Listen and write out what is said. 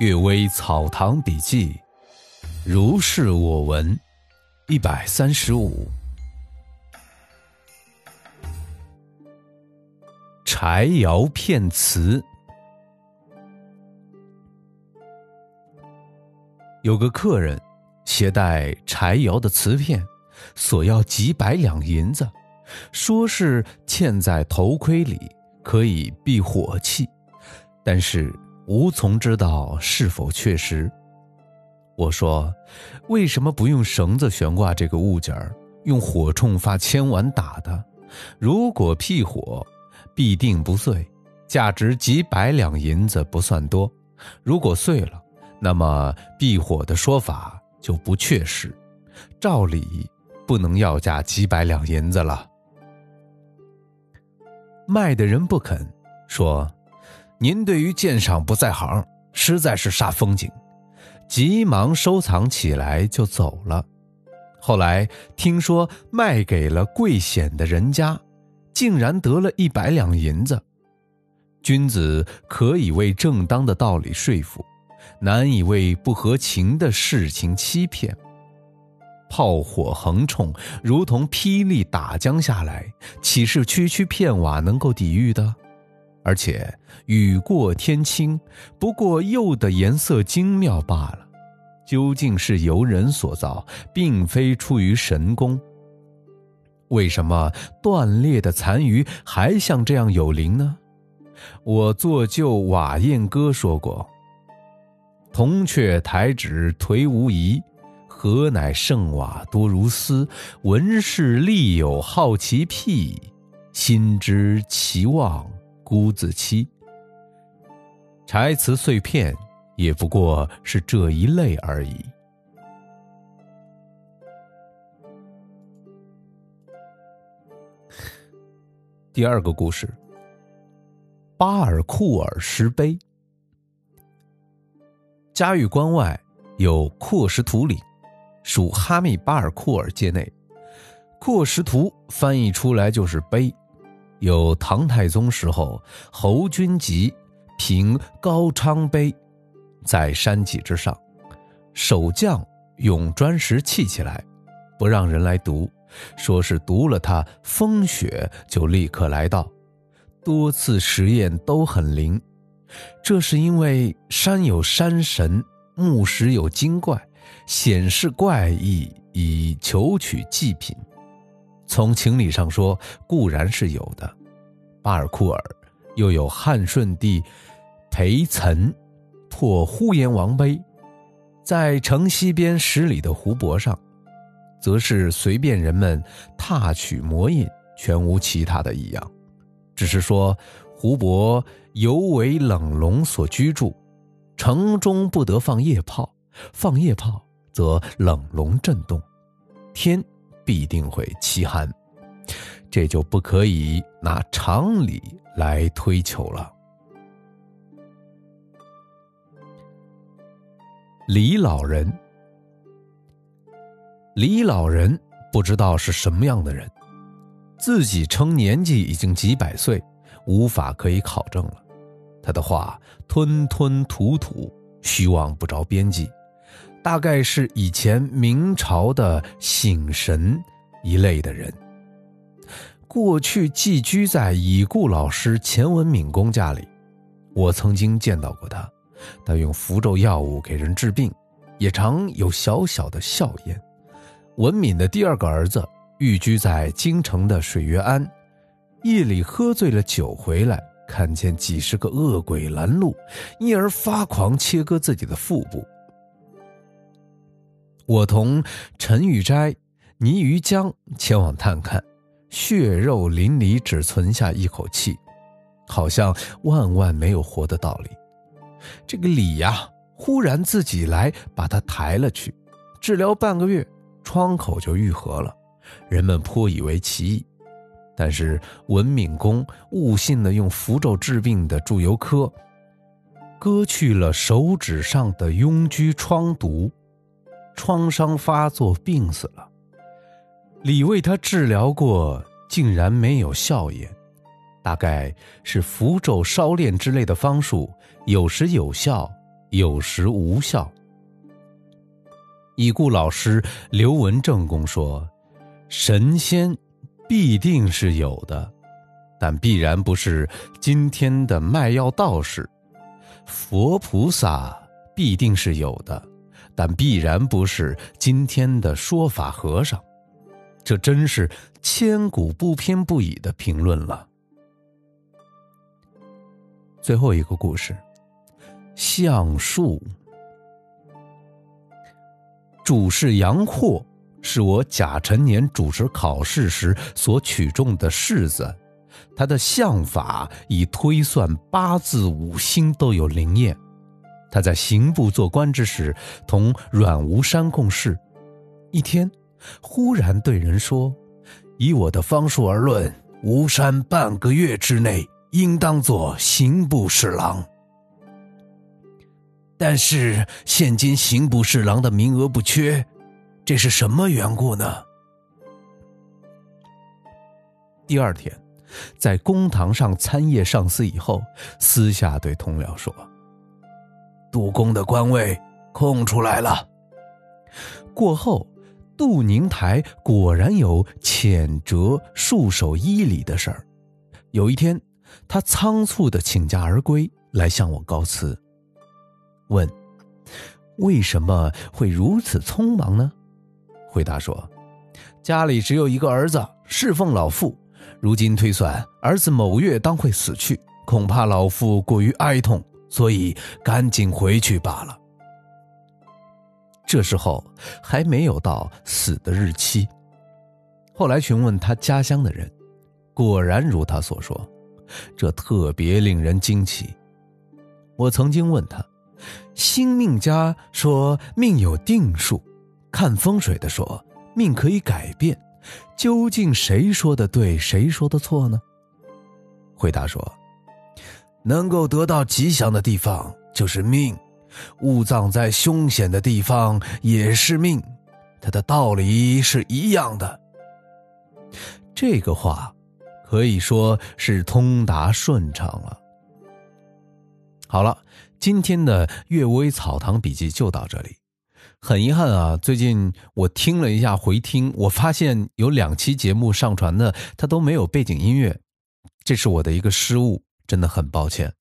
《阅微草堂笔记》，如是我闻，一百三十五。柴窑片瓷。有个客人携带柴窑的瓷片，索要几百两银子，说是嵌在头盔里，可以避火气，但是。无从知道是否确实。我说：“为什么不用绳子悬挂这个物件儿，用火铳发铅丸打的？如果辟火，必定不碎，价值几百两银子不算多。如果碎了，那么避火的说法就不确实，照理不能要价几百两银子了。”卖的人不肯说。您对于鉴赏不在行，实在是煞风景，急忙收藏起来就走了。后来听说卖给了贵显的人家，竟然得了一百两银子。君子可以为正当的道理说服，难以为不合情的事情欺骗。炮火横冲，如同霹雳打将下来，岂是区区片瓦能够抵御的？而且雨过天青，不过釉的颜色精妙罢了。究竟是由人所造，并非出于神功。为什么断裂的残余还像这样有灵呢？我做旧瓦砚歌说过：“铜雀台纸颓无疑，何乃圣瓦多如斯？闻是力有好奇癖，心知其望。”孤子期，柴瓷碎片也不过是这一类而已。第二个故事：巴尔库尔石碑。嘉峪关外有阔石图岭，属哈密巴尔库尔界内。阔石图翻译出来就是碑。有唐太宗时候，侯君集凭高昌碑，在山脊之上，守将用砖石砌起来，不让人来读，说是读了它风雪就立刻来到，多次实验都很灵。这是因为山有山神，木石有精怪，显示怪异以求取祭品。从情理上说，固然是有的。巴尔库尔又有汉顺帝裴岑破呼延王碑，在城西边十里的湖泊上，则是随便人们踏取魔印，全无其他的异样。只是说湖泊尤为冷龙所居住，城中不得放夜炮，放夜炮则冷龙震动，天必定会凄寒。这就不可以拿常理来推求了。李老人，李老人不知道是什么样的人，自己称年纪已经几百岁，无法可以考证了。他的话吞吞吐吐，虚妄不着边际，大概是以前明朝的醒神一类的人。过去寄居在已故老师钱文敏公家里，我曾经见到过他。他用符咒药物给人治病，也常有小小的笑颜。文敏的第二个儿子寓居在京城的水月庵，夜里喝醉了酒回来，看见几十个恶鬼拦路，因而发狂切割自己的腹部。我同陈玉斋、倪于江前往探看。血肉淋漓，只存下一口气，好像万万没有活的道理。这个李呀，忽然自己来把他抬了去，治疗半个月，创口就愈合了。人们颇以为奇异，但是文敏公误信了用符咒治病的祝由科，割去了手指上的痈疽疮毒，创伤发作，病死了。李为他治疗过，竟然没有效也，大概是符咒、烧炼之类的方术，有时有效，有时无效。已故老师刘文正公说：“神仙必定是有的，但必然不是今天的卖药道士；佛菩萨必定是有的，但必然不是今天的说法和尚。”这真是千古不偏不倚的评论了。最后一个故事，橡树。主事杨阔是我甲辰年主持考试时所取中的式子，他的相法以推算八字五星都有灵验。他在刑部做官之时，同阮无山共事，一天。忽然对人说：“以我的方术而论，吴山半个月之内应当做刑部侍郎。但是现今刑部侍郎的名额不缺，这是什么缘故呢？”第二天，在公堂上参谒上司以后，私下对同僚说：“杜公的官位空出来了。”过后。杜宁台果然有浅折束手衣里的事儿。有一天，他仓促的请假而归，来向我告辞，问：“为什么会如此匆忙呢？”回答说：“家里只有一个儿子，侍奉老父。如今推算，儿子某月当会死去，恐怕老父过于哀痛，所以赶紧回去罢了。”这时候还没有到死的日期。后来询问他家乡的人，果然如他所说，这特别令人惊奇。我曾经问他，星命家说命有定数，看风水的说命可以改变，究竟谁说的对，谁说的错呢？回答说，能够得到吉祥的地方就是命。误葬在凶险的地方也是命，它的道理是一样的。这个话可以说是通达顺畅了。好了，今天的《阅微草堂笔记》就到这里。很遗憾啊，最近我听了一下回听，我发现有两期节目上传的它都没有背景音乐，这是我的一个失误，真的很抱歉。